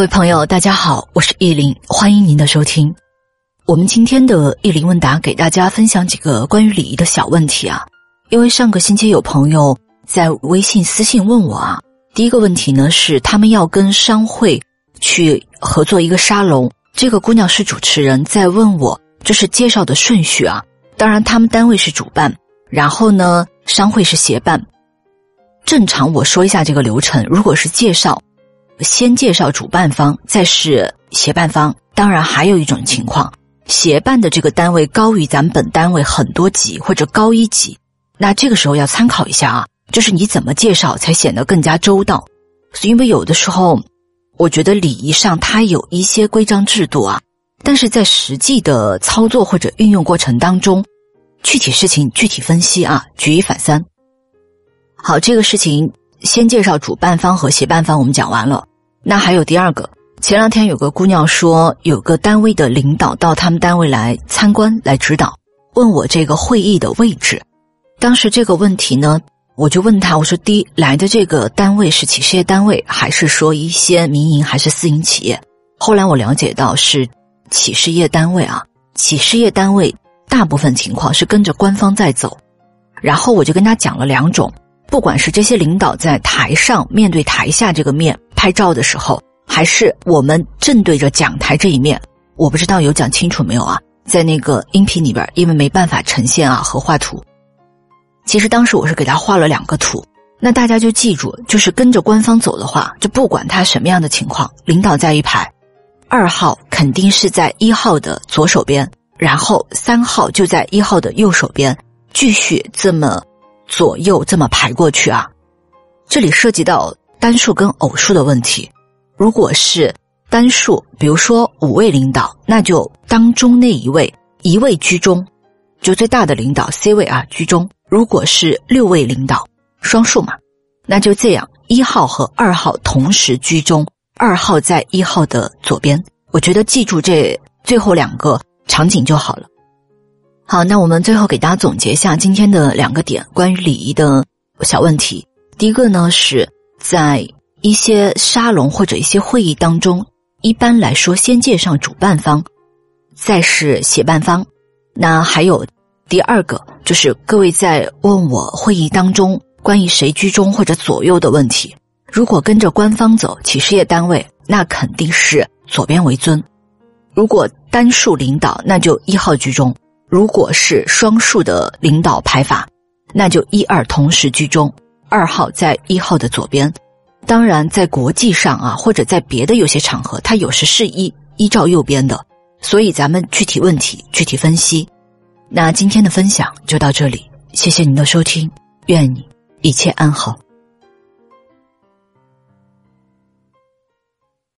各位朋友，大家好，我是意林，欢迎您的收听。我们今天的意林问答给大家分享几个关于礼仪的小问题啊。因为上个星期有朋友在微信私信问我啊，第一个问题呢是他们要跟商会去合作一个沙龙，这个姑娘是主持人，在问我就是介绍的顺序啊。当然，他们单位是主办，然后呢，商会是协办。正常我说一下这个流程，如果是介绍。先介绍主办方，再是协办方。当然，还有一种情况，协办的这个单位高于咱们本单位很多级或者高一级，那这个时候要参考一下啊，就是你怎么介绍才显得更加周到。因为有的时候，我觉得礼仪上它有一些规章制度啊，但是在实际的操作或者运用过程当中，具体事情具体分析啊，举一反三。好，这个事情先介绍主办方和协办方，我们讲完了。那还有第二个，前两天有个姑娘说，有个单位的领导到他们单位来参观来指导，问我这个会议的位置。当时这个问题呢，我就问他，我说：第一，来的这个单位是企事业单位，还是说一些民营还是私营企业？后来我了解到是企事业单位啊，企事业单位大部分情况是跟着官方在走。然后我就跟他讲了两种，不管是这些领导在台上面对台下这个面。拍照的时候，还是我们正对着讲台这一面，我不知道有讲清楚没有啊？在那个音频里边，因为没办法呈现啊，和画图。其实当时我是给他画了两个图，那大家就记住，就是跟着官方走的话，就不管他什么样的情况，领导在一排，二号肯定是在一号的左手边，然后三号就在一号的右手边，继续这么左右这么排过去啊。这里涉及到。单数跟偶数的问题，如果是单数，比如说五位领导，那就当中那一位一位居中，就最大的领导 C 位啊居中。如果是六位领导，双数嘛，那就这样，一号和二号同时居中，二号在一号的左边。我觉得记住这最后两个场景就好了。好，那我们最后给大家总结一下今天的两个点，关于礼仪的小问题。第一个呢是。在一些沙龙或者一些会议当中，一般来说先介绍主办方，再是协办方。那还有第二个，就是各位在问我会议当中关于谁居中或者左右的问题。如果跟着官方走，企事业单位，那肯定是左边为尊；如果单数领导，那就一号居中；如果是双数的领导排法，那就一二同时居中。二号在一号的左边，当然在国际上啊，或者在别的有些场合，它有时是依依照右边的，所以咱们具体问题具体分析。那今天的分享就到这里，谢谢您的收听，愿你一切安好。